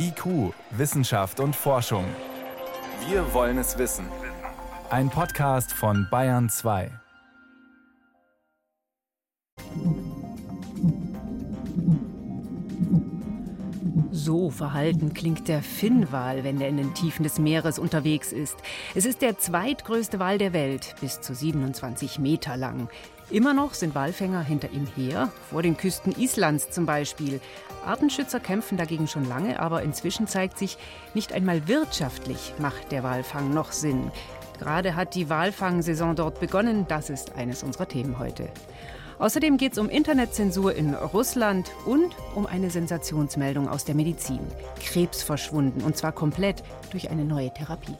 IQ, Wissenschaft und Forschung. Wir wollen es wissen. Ein Podcast von Bayern 2. So verhalten klingt der Finnwal, wenn er in den Tiefen des Meeres unterwegs ist. Es ist der zweitgrößte Wal der Welt, bis zu 27 Meter lang. Immer noch sind Walfänger hinter ihm her, vor den Küsten Islands zum Beispiel. Artenschützer kämpfen dagegen schon lange, aber inzwischen zeigt sich, nicht einmal wirtschaftlich macht der Walfang noch Sinn. Gerade hat die Walfangsaison dort begonnen, das ist eines unserer Themen heute. Außerdem geht es um Internetzensur in Russland und um eine Sensationsmeldung aus der Medizin. Krebs verschwunden, und zwar komplett durch eine neue Therapie.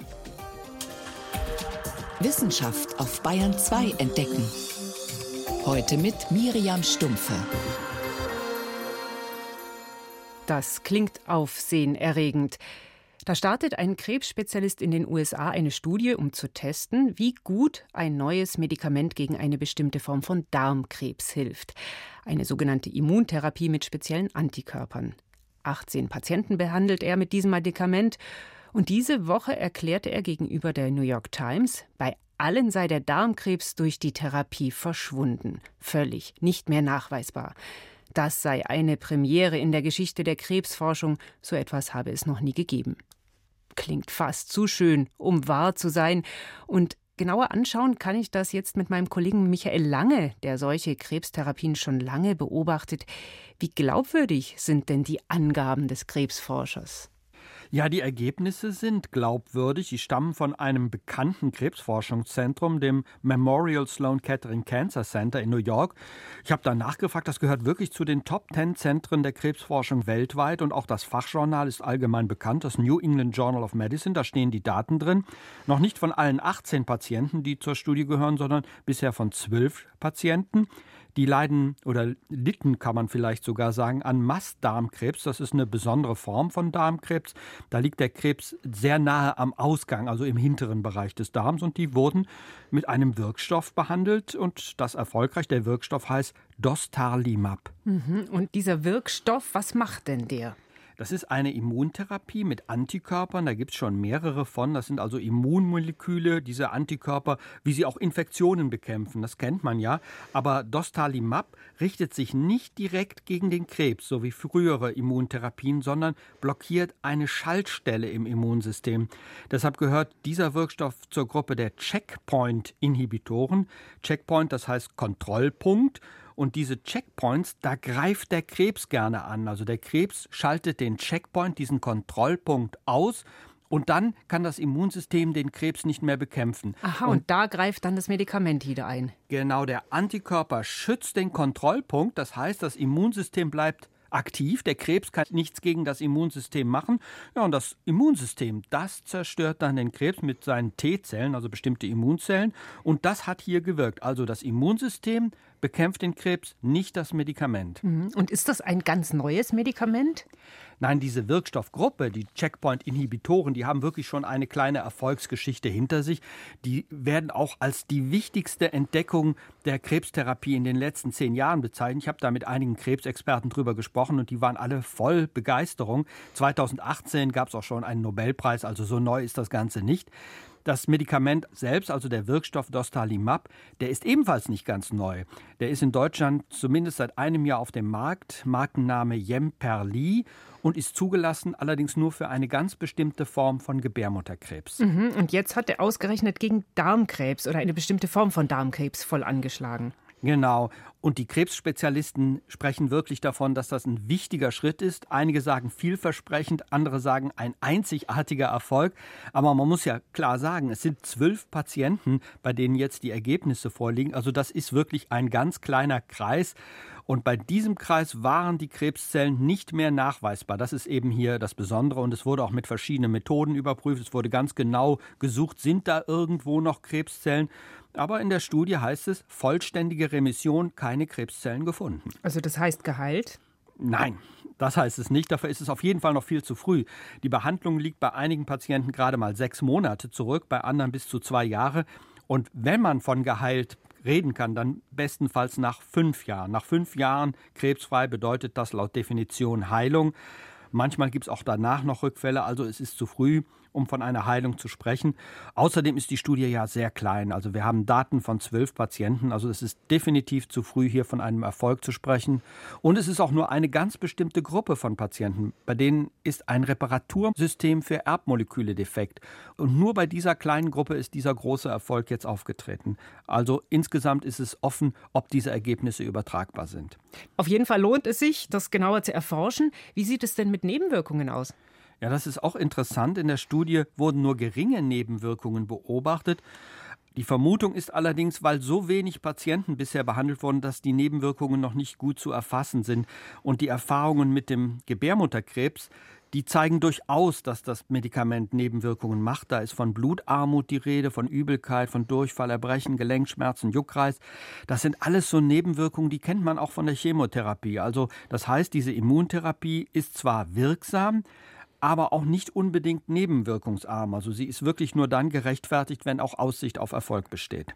Wissenschaft auf Bayern 2 entdecken. Heute mit Miriam Stumpfe. Das klingt aufsehenerregend. Da startet ein Krebsspezialist in den USA eine Studie, um zu testen, wie gut ein neues Medikament gegen eine bestimmte Form von Darmkrebs hilft. Eine sogenannte Immuntherapie mit speziellen Antikörpern. 18 Patienten behandelt er mit diesem Medikament. Und diese Woche erklärte er gegenüber der New York Times, bei allen sei der Darmkrebs durch die Therapie verschwunden. Völlig, nicht mehr nachweisbar. Das sei eine Premiere in der Geschichte der Krebsforschung, so etwas habe es noch nie gegeben. Klingt fast zu schön, um wahr zu sein. Und genauer anschauen kann ich das jetzt mit meinem Kollegen Michael Lange, der solche Krebstherapien schon lange beobachtet. Wie glaubwürdig sind denn die Angaben des Krebsforschers? Ja, die Ergebnisse sind glaubwürdig. Die stammen von einem bekannten Krebsforschungszentrum, dem Memorial Sloan Kettering Cancer Center in New York. Ich habe da nachgefragt, das gehört wirklich zu den Top Ten Zentren der Krebsforschung weltweit und auch das Fachjournal ist allgemein bekannt, das New England Journal of Medicine. Da stehen die Daten drin. Noch nicht von allen 18 Patienten, die zur Studie gehören, sondern bisher von 12 Patienten. Die leiden oder litten, kann man vielleicht sogar sagen, an Mastdarmkrebs. Das ist eine besondere Form von Darmkrebs. Da liegt der Krebs sehr nahe am Ausgang, also im hinteren Bereich des Darms. Und die wurden mit einem Wirkstoff behandelt und das erfolgreich. Der Wirkstoff heißt Dostarlimab. Mhm. Und dieser Wirkstoff, was macht denn der? Das ist eine Immuntherapie mit Antikörpern. Da gibt es schon mehrere von. Das sind also Immunmoleküle, diese Antikörper, wie sie auch Infektionen bekämpfen. Das kennt man ja. Aber Dostarlimab richtet sich nicht direkt gegen den Krebs, so wie frühere Immuntherapien, sondern blockiert eine Schaltstelle im Immunsystem. Deshalb gehört dieser Wirkstoff zur Gruppe der Checkpoint-Inhibitoren. Checkpoint, das heißt Kontrollpunkt. Und diese Checkpoints, da greift der Krebs gerne an. Also der Krebs schaltet den Checkpoint, diesen Kontrollpunkt aus und dann kann das Immunsystem den Krebs nicht mehr bekämpfen. Aha, und, und, da greift dann das Medikament wieder ein. Genau, der Antikörper schützt den Kontrollpunkt. Das heißt, das Immunsystem bleibt aktiv. Der Krebs kann nichts gegen das Immunsystem machen. Ja, und das Immunsystem, das zerstört dann den Krebs mit seinen T-Zellen, also bestimmte Immunzellen. Und das hat hier gewirkt. Also das Immunsystem bekämpft den Krebs, nicht das Medikament. Mhm. Und ist das ein ganz neues Medikament? Nein, diese Wirkstoffgruppe, die Checkpoint-Inhibitoren, die haben wirklich schon eine kleine Erfolgsgeschichte hinter sich. Die werden auch als die wichtigste Entdeckung der Krebstherapie in den letzten zehn Jahren bezeichnet. Ich habe da mit einigen Krebsexperten drüber gesprochen und die waren alle voll Begeisterung. 2018 gab es auch schon einen Nobelpreis, also so neu ist das Ganze nicht. Das Medikament selbst, also der Wirkstoff Dostarlimab, der ist ebenfalls nicht ganz neu. Der ist in Deutschland zumindest seit einem Jahr auf dem Markt, Markenname Jemperli und ist zugelassen, allerdings nur für eine ganz bestimmte Form von Gebärmutterkrebs. Mhm, und jetzt hat er ausgerechnet gegen Darmkrebs oder eine bestimmte Form von Darmkrebs voll angeschlagen. Genau. Und die Krebsspezialisten sprechen wirklich davon, dass das ein wichtiger Schritt ist. Einige sagen vielversprechend, andere sagen ein einzigartiger Erfolg. Aber man muss ja klar sagen, es sind zwölf Patienten, bei denen jetzt die Ergebnisse vorliegen. Also das ist wirklich ein ganz kleiner Kreis. Und bei diesem Kreis waren die Krebszellen nicht mehr nachweisbar. Das ist eben hier das Besondere. Und es wurde auch mit verschiedenen Methoden überprüft. Es wurde ganz genau gesucht, sind da irgendwo noch Krebszellen. Aber in der Studie heißt es, vollständige Remission, keine Krebszellen gefunden. Also das heißt geheilt? Nein, das heißt es nicht. Dafür ist es auf jeden Fall noch viel zu früh. Die Behandlung liegt bei einigen Patienten gerade mal sechs Monate zurück, bei anderen bis zu zwei Jahre. Und wenn man von geheilt reden kann, dann bestenfalls nach fünf Jahren. Nach fünf Jahren krebsfrei bedeutet das laut Definition Heilung. Manchmal gibt es auch danach noch Rückfälle, also es ist zu früh, um von einer Heilung zu sprechen. Außerdem ist die Studie ja sehr klein. Also wir haben Daten von zwölf Patienten. Also es ist definitiv zu früh, hier von einem Erfolg zu sprechen. Und es ist auch nur eine ganz bestimmte Gruppe von Patienten, bei denen ist ein Reparatursystem für Erbmoleküle defekt. Und nur bei dieser kleinen Gruppe ist dieser große Erfolg jetzt aufgetreten. Also insgesamt ist es offen, ob diese Ergebnisse übertragbar sind. Auf jeden Fall lohnt es sich, das genauer zu erforschen. Wie sieht es denn mit Nebenwirkungen aus? Ja, das ist auch interessant. In der Studie wurden nur geringe Nebenwirkungen beobachtet. Die Vermutung ist allerdings, weil so wenig Patienten bisher behandelt wurden, dass die Nebenwirkungen noch nicht gut zu erfassen sind. Und die Erfahrungen mit dem Gebärmutterkrebs, die zeigen durchaus, dass das Medikament Nebenwirkungen macht. Da ist von Blutarmut die Rede, von Übelkeit, von Durchfall, Erbrechen, Gelenkschmerzen, Juckreis. Das sind alles so Nebenwirkungen, die kennt man auch von der Chemotherapie. Also das heißt, diese Immuntherapie ist zwar wirksam, aber auch nicht unbedingt nebenwirkungsarm. Also sie ist wirklich nur dann gerechtfertigt, wenn auch Aussicht auf Erfolg besteht.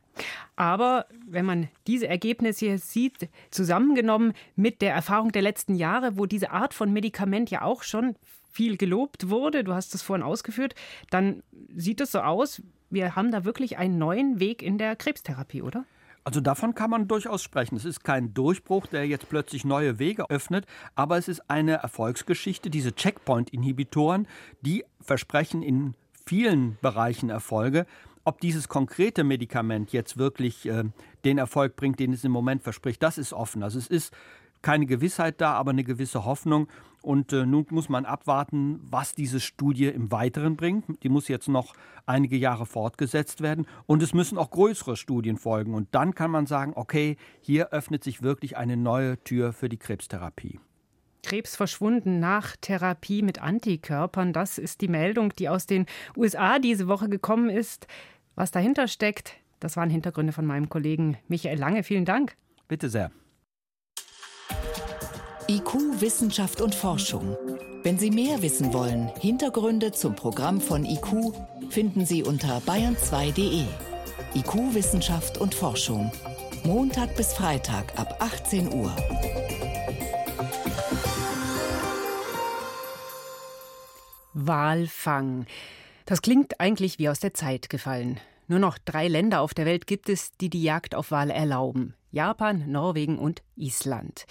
Aber wenn man diese Ergebnisse hier sieht, zusammengenommen mit der Erfahrung der letzten Jahre, wo diese Art von Medikament ja auch schon viel gelobt wurde, du hast es vorhin ausgeführt, dann sieht es so aus, wir haben da wirklich einen neuen Weg in der Krebstherapie, oder? Also davon kann man durchaus sprechen. Es ist kein Durchbruch, der jetzt plötzlich neue Wege öffnet, aber es ist eine Erfolgsgeschichte. Diese Checkpoint-Inhibitoren, die versprechen in vielen Bereichen Erfolge. Ob dieses konkrete Medikament jetzt wirklich äh, den Erfolg bringt, den es im Moment verspricht, das ist offen. Also es ist keine Gewissheit da, aber eine gewisse Hoffnung. Und äh, nun muss man abwarten, was diese Studie im Weiteren bringt. Die muss jetzt noch einige Jahre fortgesetzt werden. Und es müssen auch größere Studien folgen. Und dann kann man sagen, okay, hier öffnet sich wirklich eine neue Tür für die Krebstherapie. Krebs verschwunden nach Therapie mit Antikörpern. Das ist die Meldung, die aus den USA diese Woche gekommen ist. Was dahinter steckt, das waren Hintergründe von meinem Kollegen Michael Lange. Vielen Dank. Bitte sehr. IQ, Wissenschaft und Forschung. Wenn Sie mehr wissen wollen, Hintergründe zum Programm von IQ finden Sie unter bayern2.de. IQ, Wissenschaft und Forschung. Montag bis Freitag ab 18 Uhr. Walfang. Das klingt eigentlich wie aus der Zeit gefallen. Nur noch drei Länder auf der Welt gibt es, die die Jagd auf Wale erlauben. Japan, Norwegen und Island.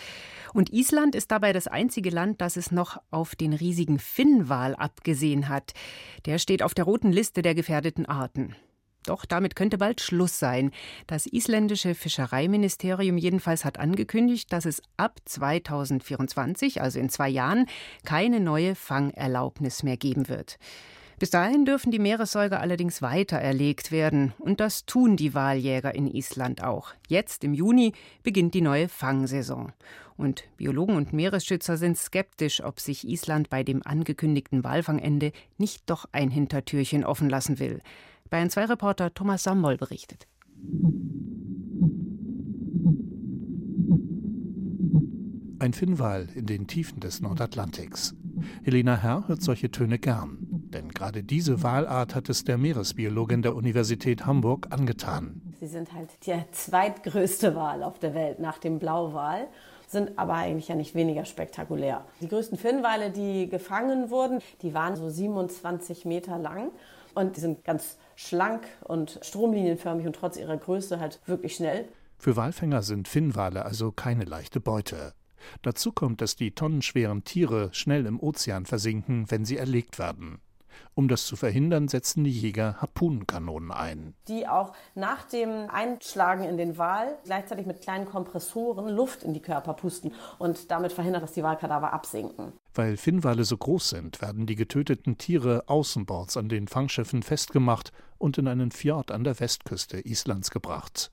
Und Island ist dabei das einzige Land, das es noch auf den riesigen Finnwal abgesehen hat. Der steht auf der roten Liste der gefährdeten Arten. Doch damit könnte bald Schluss sein. Das isländische Fischereiministerium jedenfalls hat angekündigt, dass es ab 2024, also in zwei Jahren, keine neue Fangerlaubnis mehr geben wird. Bis dahin dürfen die Meeressäuger allerdings weiter erlegt werden. Und das tun die Waljäger in Island auch. Jetzt im Juni beginnt die neue Fangsaison. Und Biologen und Meeresschützer sind skeptisch, ob sich Island bei dem angekündigten Walfangende nicht doch ein Hintertürchen offen lassen will. Bayern 2 Reporter Thomas Sammoll berichtet. Ein Finnwal in den Tiefen des Nordatlantiks. Helena Herr hört solche Töne gern. Denn gerade diese Walart hat es der Meeresbiologin der Universität Hamburg angetan. Sie sind halt der zweitgrößte Wal auf der Welt nach dem Blauwal sind aber eigentlich ja nicht weniger spektakulär. Die größten Finnwale, die gefangen wurden, die waren so 27 Meter lang und die sind ganz schlank und stromlinienförmig und trotz ihrer Größe halt wirklich schnell. Für Walfänger sind Finnwale also keine leichte Beute. Dazu kommt, dass die tonnenschweren Tiere schnell im Ozean versinken, wenn sie erlegt werden. Um das zu verhindern, setzen die Jäger Harpunenkanonen ein. Die auch nach dem Einschlagen in den Wal gleichzeitig mit kleinen Kompressoren Luft in die Körper pusten und damit verhindern, dass die Walkadaver absinken. Weil Finnwale so groß sind, werden die getöteten Tiere außenbords an den Fangschiffen festgemacht und in einen Fjord an der Westküste Islands gebracht.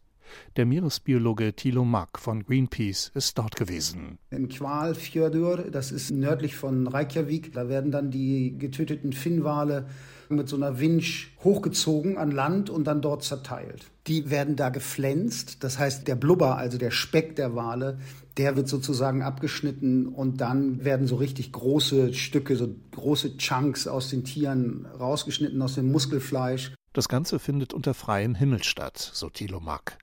Der Meeresbiologe Thilo Mack von Greenpeace ist dort gewesen. Im Kvalfjörður, das ist nördlich von Reykjavik, da werden dann die getöteten Finnwale mit so einer Winch hochgezogen an Land und dann dort zerteilt. Die werden da geflänzt, das heißt der Blubber, also der Speck der Wale, der wird sozusagen abgeschnitten und dann werden so richtig große Stücke, so große Chunks aus den Tieren rausgeschnitten, aus dem Muskelfleisch. Das Ganze findet unter freiem Himmel statt, so Thilo Mack.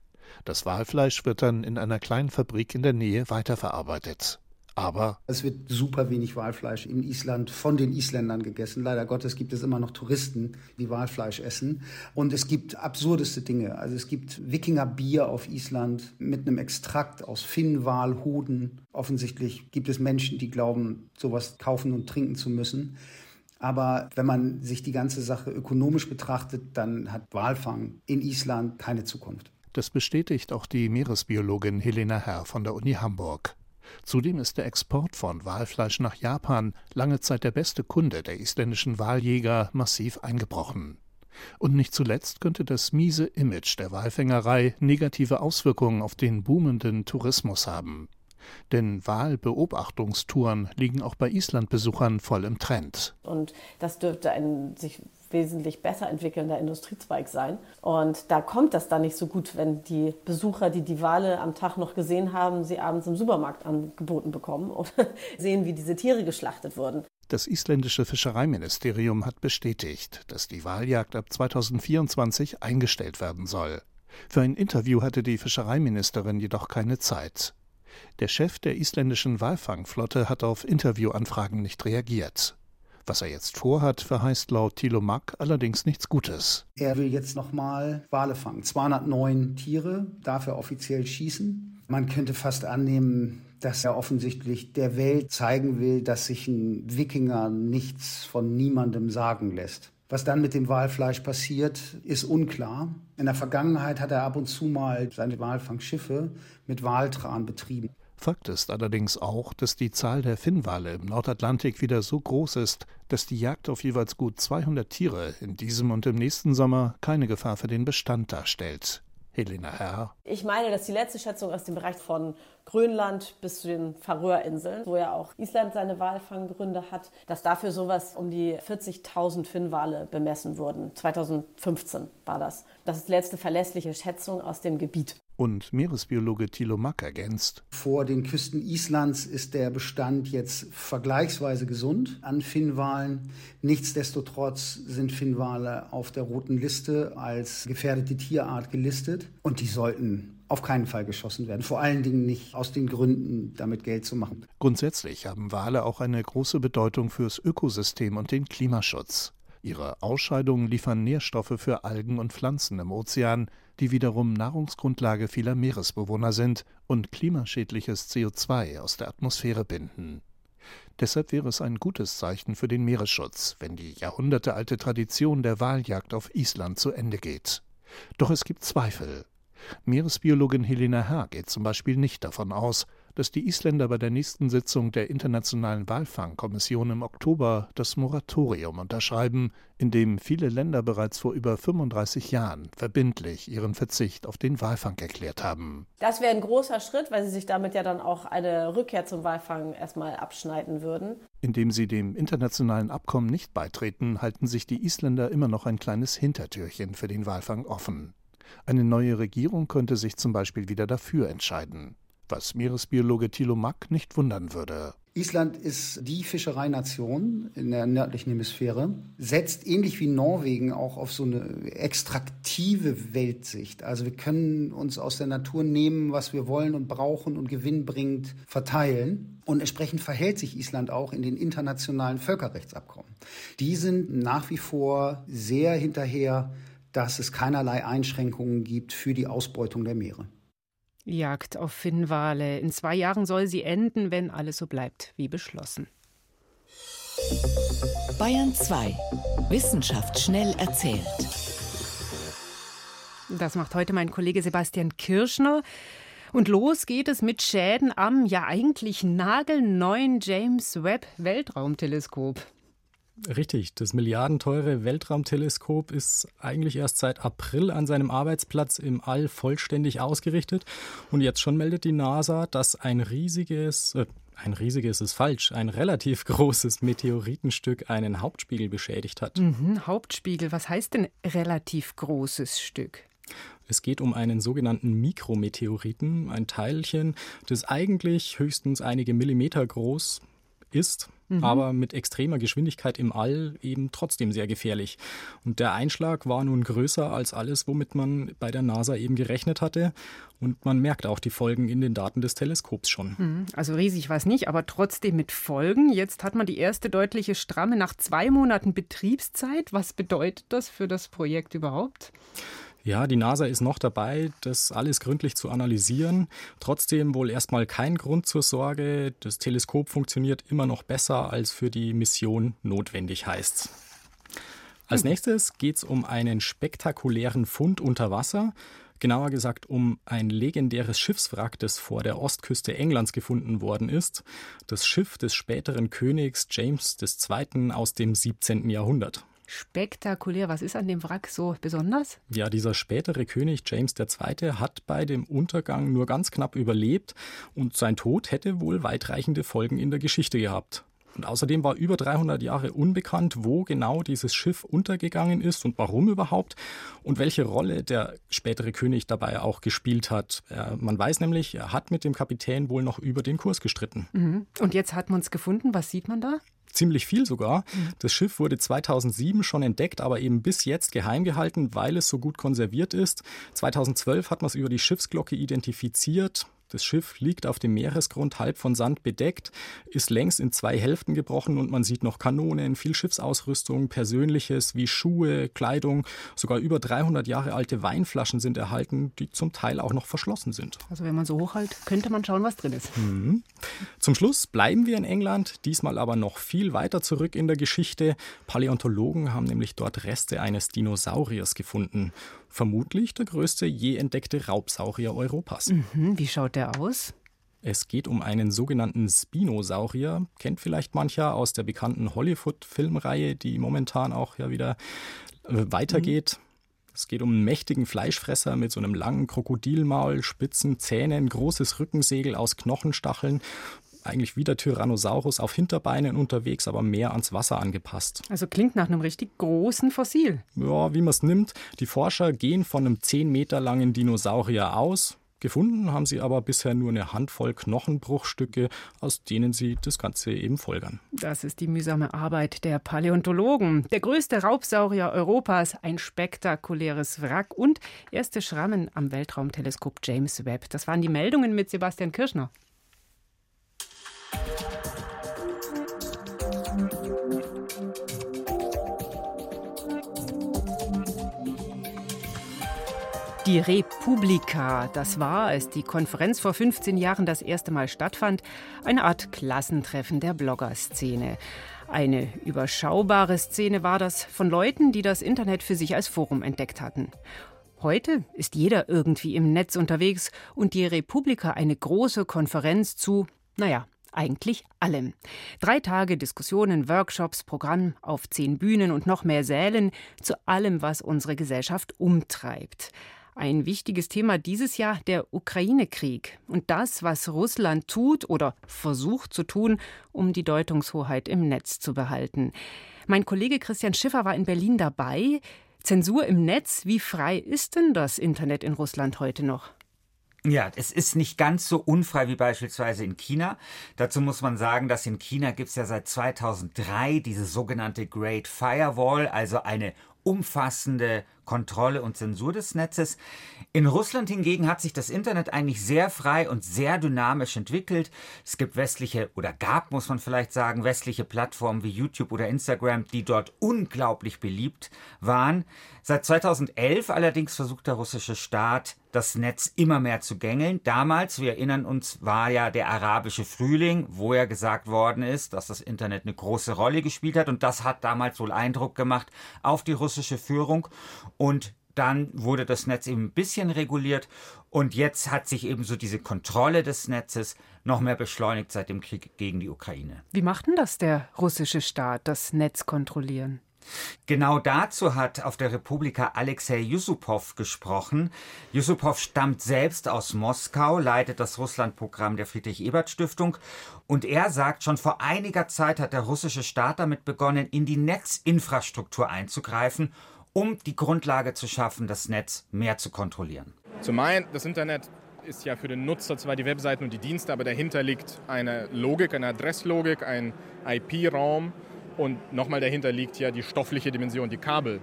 Das Walfleisch wird dann in einer kleinen Fabrik in der Nähe weiterverarbeitet. Aber es wird super wenig Walfleisch in Island von den Isländern gegessen. Leider Gottes gibt es immer noch Touristen, die Walfleisch essen. Und es gibt absurdeste Dinge. Also es gibt Wikingerbier auf Island mit einem Extrakt aus Finnwalhoden. Offensichtlich gibt es Menschen, die glauben, sowas kaufen und trinken zu müssen. Aber wenn man sich die ganze Sache ökonomisch betrachtet, dann hat Walfang in Island keine Zukunft. Das bestätigt auch die Meeresbiologin Helena Herr von der Uni Hamburg. Zudem ist der Export von Walfleisch nach Japan, lange Zeit der beste Kunde der isländischen Waljäger, massiv eingebrochen. Und nicht zuletzt könnte das miese Image der Walfängerei negative Auswirkungen auf den boomenden Tourismus haben. Denn Wahlbeobachtungstouren liegen auch bei Islandbesuchern voll im Trend. Und das dürfte ein sich wesentlich besser entwickelnder Industriezweig sein. Und da kommt das dann nicht so gut, wenn die Besucher, die die Wale am Tag noch gesehen haben, sie abends im Supermarkt angeboten bekommen und sehen, wie diese Tiere geschlachtet wurden. Das isländische Fischereiministerium hat bestätigt, dass die Waljagd ab 2024 eingestellt werden soll. Für ein Interview hatte die Fischereiministerin jedoch keine Zeit. Der Chef der isländischen Walfangflotte hat auf Interviewanfragen nicht reagiert. Was er jetzt vorhat, verheißt laut Thilo Mack allerdings nichts Gutes. Er will jetzt nochmal Wale fangen. 209 Tiere darf er offiziell schießen. Man könnte fast annehmen, dass er offensichtlich der Welt zeigen will, dass sich ein Wikinger nichts von niemandem sagen lässt. Was dann mit dem Walfleisch passiert, ist unklar. In der Vergangenheit hat er ab und zu mal seine Walfangschiffe mit Waltran betrieben. Fakt ist allerdings auch, dass die Zahl der Finnwale im Nordatlantik wieder so groß ist, dass die Jagd auf jeweils gut 200 Tiere in diesem und im nächsten Sommer keine Gefahr für den Bestand darstellt. Helena Herr. Ich meine, dass die letzte Schätzung aus dem Bereich von Grönland bis zu den Färöerinseln, wo ja auch Island seine Walfanggründe hat, dass dafür sowas um die 40.000 Finnwale bemessen wurden. 2015 war das. Das ist die letzte verlässliche Schätzung aus dem Gebiet. Und Meeresbiologe Thilo Mack ergänzt. Vor den Küsten Islands ist der Bestand jetzt vergleichsweise gesund an Finnwalen. Nichtsdestotrotz sind Finnwale auf der roten Liste als gefährdete Tierart gelistet und die sollten auf keinen Fall geschossen werden. Vor allen Dingen nicht aus den Gründen, damit Geld zu machen. Grundsätzlich haben Wale auch eine große Bedeutung fürs Ökosystem und den Klimaschutz. Ihre Ausscheidungen liefern Nährstoffe für Algen und Pflanzen im Ozean, die wiederum Nahrungsgrundlage vieler Meeresbewohner sind und klimaschädliches CO2 aus der Atmosphäre binden. Deshalb wäre es ein gutes Zeichen für den Meeresschutz, wenn die jahrhundertealte Tradition der Waljagd auf Island zu Ende geht. Doch es gibt Zweifel. Meeresbiologin Helena Herr geht zum Beispiel nicht davon aus, dass die Isländer bei der nächsten Sitzung der Internationalen Walfangkommission im Oktober das Moratorium unterschreiben, in dem viele Länder bereits vor über 35 Jahren verbindlich ihren Verzicht auf den Walfang erklärt haben. Das wäre ein großer Schritt, weil sie sich damit ja dann auch eine Rückkehr zum Walfang erstmal abschneiden würden. Indem sie dem internationalen Abkommen nicht beitreten, halten sich die Isländer immer noch ein kleines Hintertürchen für den Walfang offen. Eine neue Regierung könnte sich zum Beispiel wieder dafür entscheiden was Meeresbiologe Thilo Mack nicht wundern würde. Island ist die Fischereination in der nördlichen Hemisphäre, setzt ähnlich wie Norwegen auch auf so eine extraktive Weltsicht. Also wir können uns aus der Natur nehmen, was wir wollen und brauchen und gewinnbringend verteilen. Und entsprechend verhält sich Island auch in den internationalen Völkerrechtsabkommen. Die sind nach wie vor sehr hinterher, dass es keinerlei Einschränkungen gibt für die Ausbeutung der Meere. Jagd auf Finnwale. In zwei Jahren soll sie enden, wenn alles so bleibt wie beschlossen. Bayern 2. Wissenschaft schnell erzählt. Das macht heute mein Kollege Sebastian Kirschner. Und los geht es mit Schäden am ja eigentlich nagelneuen James Webb Weltraumteleskop. Richtig, das milliardenteure Weltraumteleskop ist eigentlich erst seit April an seinem Arbeitsplatz im All vollständig ausgerichtet. Und jetzt schon meldet die NASA, dass ein riesiges, äh, ein riesiges ist falsch, ein relativ großes Meteoritenstück einen Hauptspiegel beschädigt hat. Mhm, Hauptspiegel, was heißt denn relativ großes Stück? Es geht um einen sogenannten Mikrometeoriten, ein Teilchen, das eigentlich höchstens einige Millimeter groß ist, mhm. aber mit extremer Geschwindigkeit im All eben trotzdem sehr gefährlich. Und der Einschlag war nun größer als alles, womit man bei der NASA eben gerechnet hatte. Und man merkt auch die Folgen in den Daten des Teleskops schon. Mhm. Also riesig war es nicht, aber trotzdem mit Folgen. Jetzt hat man die erste deutliche Stramme nach zwei Monaten Betriebszeit. Was bedeutet das für das Projekt überhaupt? Ja, die NASA ist noch dabei, das alles gründlich zu analysieren. Trotzdem wohl erstmal kein Grund zur Sorge. Das Teleskop funktioniert immer noch besser, als für die Mission notwendig heißt. Als hm. nächstes geht es um einen spektakulären Fund unter Wasser. Genauer gesagt um ein legendäres Schiffswrack, das vor der Ostküste Englands gefunden worden ist. Das Schiff des späteren Königs James II. aus dem 17. Jahrhundert. Spektakulär. Was ist an dem Wrack so besonders? Ja, dieser spätere König James II. hat bei dem Untergang nur ganz knapp überlebt und sein Tod hätte wohl weitreichende Folgen in der Geschichte gehabt. Und außerdem war über 300 Jahre unbekannt, wo genau dieses Schiff untergegangen ist und warum überhaupt und welche Rolle der spätere König dabei auch gespielt hat. Man weiß nämlich, er hat mit dem Kapitän wohl noch über den Kurs gestritten. Mhm. Und jetzt hat man es gefunden. Was sieht man da? Ziemlich viel sogar. Mhm. Das Schiff wurde 2007 schon entdeckt, aber eben bis jetzt geheim gehalten, weil es so gut konserviert ist. 2012 hat man es über die Schiffsglocke identifiziert. Das Schiff liegt auf dem Meeresgrund halb von Sand bedeckt, ist längs in zwei Hälften gebrochen und man sieht noch Kanonen, viel Schiffsausrüstung, Persönliches wie Schuhe, Kleidung, sogar über 300 Jahre alte Weinflaschen sind erhalten, die zum Teil auch noch verschlossen sind. Also wenn man so hochhält, könnte man schauen, was drin ist. Mhm. Zum Schluss bleiben wir in England, diesmal aber noch viel weiter zurück in der Geschichte. Paläontologen haben nämlich dort Reste eines Dinosauriers gefunden. Vermutlich der größte je entdeckte Raubsaurier Europas. Mhm, wie schaut der aus? Es geht um einen sogenannten Spinosaurier, kennt vielleicht mancher aus der bekannten Hollywood-Filmreihe, die momentan auch ja wieder äh, weitergeht. Mhm. Es geht um einen mächtigen Fleischfresser mit so einem langen Krokodilmaul, spitzen Zähnen, großes Rückensegel aus Knochenstacheln eigentlich wie der Tyrannosaurus auf Hinterbeinen unterwegs, aber mehr ans Wasser angepasst. Also klingt nach einem richtig großen Fossil. Ja, wie man es nimmt. Die Forscher gehen von einem 10 Meter langen Dinosaurier aus. Gefunden haben sie aber bisher nur eine Handvoll Knochenbruchstücke, aus denen sie das Ganze eben folgern. Das ist die mühsame Arbeit der Paläontologen. Der größte Raubsaurier Europas, ein spektakuläres Wrack und erste Schrammen am Weltraumteleskop James Webb. Das waren die Meldungen mit Sebastian Kirschner. Die Republika, das war, als die Konferenz vor 15 Jahren das erste Mal stattfand, eine Art Klassentreffen der Bloggerszene. Eine überschaubare Szene war das von Leuten, die das Internet für sich als Forum entdeckt hatten. Heute ist jeder irgendwie im Netz unterwegs und die Republika eine große Konferenz zu, naja, eigentlich allem. Drei Tage Diskussionen, Workshops, Programm auf zehn Bühnen und noch mehr Sälen zu allem, was unsere Gesellschaft umtreibt. Ein wichtiges Thema dieses Jahr der Ukraine-Krieg und das, was Russland tut oder versucht zu tun, um die Deutungshoheit im Netz zu behalten. Mein Kollege Christian Schiffer war in Berlin dabei. Zensur im Netz, wie frei ist denn das Internet in Russland heute noch? Ja, es ist nicht ganz so unfrei wie beispielsweise in China. Dazu muss man sagen, dass in China gibt es ja seit 2003 diese sogenannte Great Firewall, also eine umfassende Kontrolle und Zensur des Netzes. In Russland hingegen hat sich das Internet eigentlich sehr frei und sehr dynamisch entwickelt. Es gibt westliche oder gab, muss man vielleicht sagen, westliche Plattformen wie YouTube oder Instagram, die dort unglaublich beliebt waren. Seit 2011 allerdings versucht der russische Staat, das Netz immer mehr zu gängeln. Damals, wir erinnern uns, war ja der arabische Frühling, wo ja gesagt worden ist, dass das Internet eine große Rolle gespielt hat und das hat damals wohl Eindruck gemacht auf die russische Führung. Und dann wurde das Netz eben ein bisschen reguliert und jetzt hat sich eben so diese Kontrolle des Netzes noch mehr beschleunigt seit dem Krieg gegen die Ukraine. Wie macht denn das der russische Staat, das Netz kontrollieren? Genau dazu hat auf der Republika Alexei Yusupow gesprochen. Yusupow stammt selbst aus Moskau, leitet das Russlandprogramm der Friedrich-Ebert-Stiftung und er sagt, schon vor einiger Zeit hat der russische Staat damit begonnen, in die Netzinfrastruktur einzugreifen um die Grundlage zu schaffen, das Netz mehr zu kontrollieren. Zum einen, das Internet ist ja für den Nutzer zwar die Webseiten und die Dienste, aber dahinter liegt eine Logik, eine Adresslogik, ein IP-Raum und nochmal dahinter liegt ja die stoffliche Dimension, die Kabel,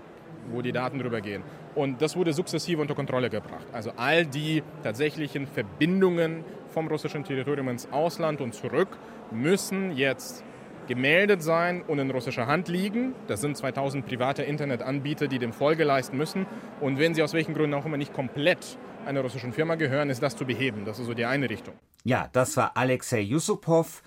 wo die Daten drüber gehen. Und das wurde sukzessive unter Kontrolle gebracht. Also all die tatsächlichen Verbindungen vom russischen Territorium ins Ausland und zurück müssen jetzt gemeldet sein und in russischer Hand liegen. Das sind 2000 private Internetanbieter, die dem Folge leisten müssen. Und wenn sie aus welchen Gründen auch immer nicht komplett einer russischen Firma gehören, ist das zu beheben. Das ist so die eine Richtung. Ja, das war Alexei Yusupov.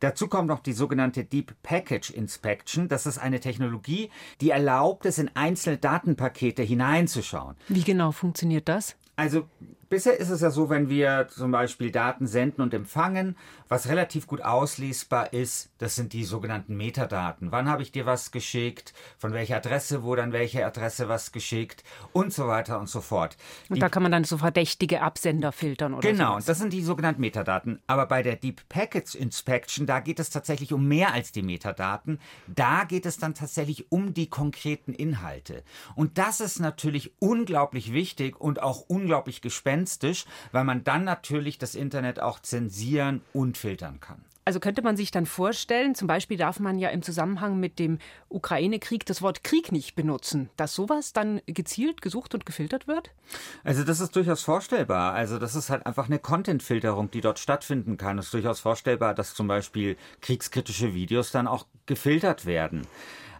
Dazu kommt noch die sogenannte Deep Package Inspection. Das ist eine Technologie, die erlaubt es, in einzelne Datenpakete hineinzuschauen. Wie genau funktioniert das? Also bisher ist es ja so, wenn wir zum Beispiel Daten senden und empfangen, was relativ gut auslesbar ist, das sind die sogenannten Metadaten. Wann habe ich dir was geschickt? Von welcher Adresse wurde an welche Adresse was geschickt? Und so weiter und so fort. Und die, da kann man dann so verdächtige Absender filtern oder Genau, sowas. das sind die sogenannten Metadaten. Aber bei der Deep Package Inspection, da geht es tatsächlich um mehr als die Metadaten. Da geht es dann tatsächlich um die konkreten Inhalte. Und das ist natürlich unglaublich wichtig und auch unglaublich gespenstisch, weil man dann natürlich das Internet auch zensieren und filtern kann. Also könnte man sich dann vorstellen, zum Beispiel darf man ja im Zusammenhang mit dem Ukraine-Krieg das Wort Krieg nicht benutzen, dass sowas dann gezielt gesucht und gefiltert wird? Also das ist durchaus vorstellbar. Also das ist halt einfach eine Content-Filterung, die dort stattfinden kann. Es ist durchaus vorstellbar, dass zum Beispiel kriegskritische Videos dann auch gefiltert werden.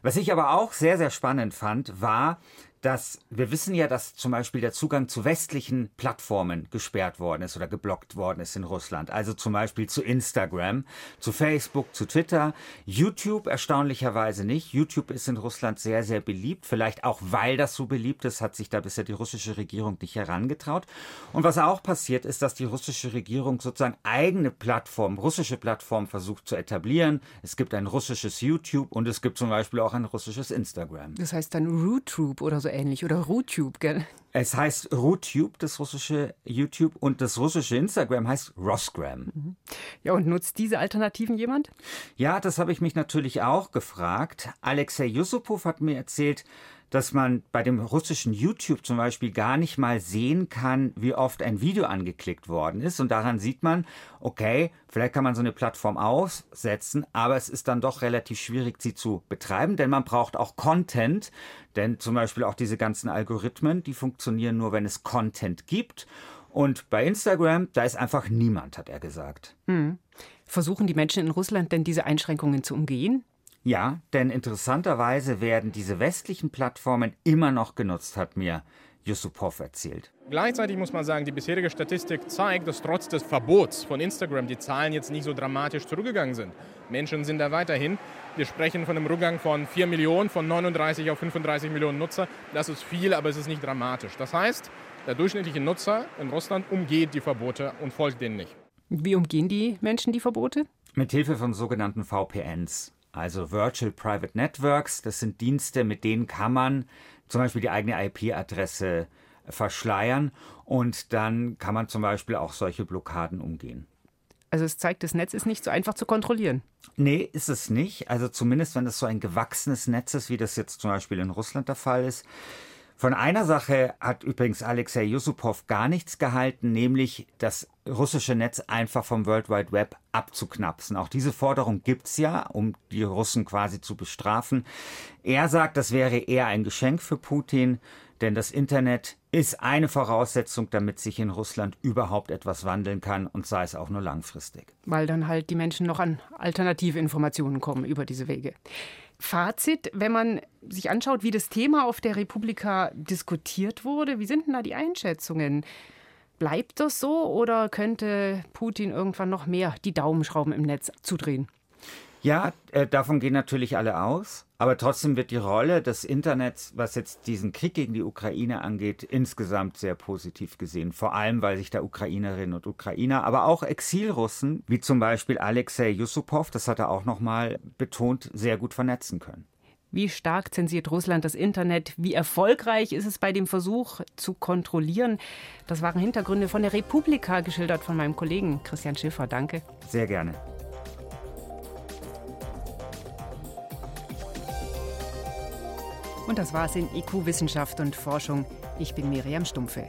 Was ich aber auch sehr, sehr spannend fand, war, dass wir wissen ja, dass zum Beispiel der Zugang zu westlichen Plattformen gesperrt worden ist oder geblockt worden ist in Russland. Also zum Beispiel zu Instagram, zu Facebook, zu Twitter. YouTube erstaunlicherweise nicht. YouTube ist in Russland sehr, sehr beliebt. Vielleicht auch, weil das so beliebt ist, hat sich da bisher die russische Regierung nicht herangetraut. Und was auch passiert ist, dass die russische Regierung sozusagen eigene Plattformen, russische Plattformen versucht zu etablieren. Es gibt ein russisches YouTube und es gibt zum Beispiel auch ein russisches Instagram. Das heißt dann RooTube oder so ähnlich oder RuTube, gell? Es heißt RuTube, das russische YouTube, und das russische Instagram heißt Rosgram. Ja, und nutzt diese Alternativen jemand? Ja, das habe ich mich natürlich auch gefragt. Alexei Yusupov hat mir erzählt, dass man bei dem russischen YouTube zum Beispiel gar nicht mal sehen kann, wie oft ein Video angeklickt worden ist. Und daran sieht man, okay, vielleicht kann man so eine Plattform aussetzen, aber es ist dann doch relativ schwierig, sie zu betreiben, denn man braucht auch Content. Denn zum Beispiel auch diese ganzen Algorithmen, die funktionieren nur, wenn es Content gibt. Und bei Instagram, da ist einfach niemand, hat er gesagt. Hm. Versuchen die Menschen in Russland denn diese Einschränkungen zu umgehen? Ja, denn interessanterweise werden diese westlichen Plattformen immer noch genutzt, hat mir Yusupov erzählt. Gleichzeitig muss man sagen, die bisherige Statistik zeigt, dass trotz des Verbots von Instagram die Zahlen jetzt nicht so dramatisch zurückgegangen sind. Menschen sind da weiterhin. Wir sprechen von einem Rückgang von 4 Millionen, von 39 auf 35 Millionen Nutzer. Das ist viel, aber es ist nicht dramatisch. Das heißt, der durchschnittliche Nutzer in Russland umgeht die Verbote und folgt denen nicht. Wie umgehen die Menschen die Verbote? Mit Hilfe von sogenannten VPNs also Virtual Private Networks. Das sind Dienste, mit denen kann man zum Beispiel die eigene IP-Adresse verschleiern und dann kann man zum Beispiel auch solche Blockaden umgehen. Also es zeigt, das Netz ist nicht so einfach zu kontrollieren. Nee, ist es nicht. Also zumindest, wenn es so ein gewachsenes Netz ist, wie das jetzt zum Beispiel in Russland der Fall ist. Von einer Sache hat übrigens Alexei Yusupov gar nichts gehalten, nämlich das russische Netz einfach vom World Wide Web abzuknapsen. Auch diese Forderung gibt's ja, um die Russen quasi zu bestrafen. Er sagt, das wäre eher ein Geschenk für Putin, denn das Internet ist eine Voraussetzung, damit sich in Russland überhaupt etwas wandeln kann und sei es auch nur langfristig. Weil dann halt die Menschen noch an alternative Informationen kommen über diese Wege. Fazit, wenn man sich anschaut, wie das Thema auf der Republika diskutiert wurde, wie sind denn da die Einschätzungen? Bleibt das so oder könnte Putin irgendwann noch mehr die Daumenschrauben im Netz zudrehen? Ja, äh, davon gehen natürlich alle aus. Aber trotzdem wird die Rolle des Internets, was jetzt diesen Krieg gegen die Ukraine angeht, insgesamt sehr positiv gesehen. Vor allem, weil sich da Ukrainerinnen und Ukrainer, aber auch Exilrussen, wie zum Beispiel Alexei Yusupov, das hat er auch nochmal betont, sehr gut vernetzen können. Wie stark zensiert Russland das Internet? Wie erfolgreich ist es bei dem Versuch zu kontrollieren? Das waren Hintergründe von der Republika, geschildert von meinem Kollegen Christian Schiffer. Danke. Sehr gerne. Und das war's in IQ Wissenschaft und Forschung. Ich bin Miriam Stumpfe.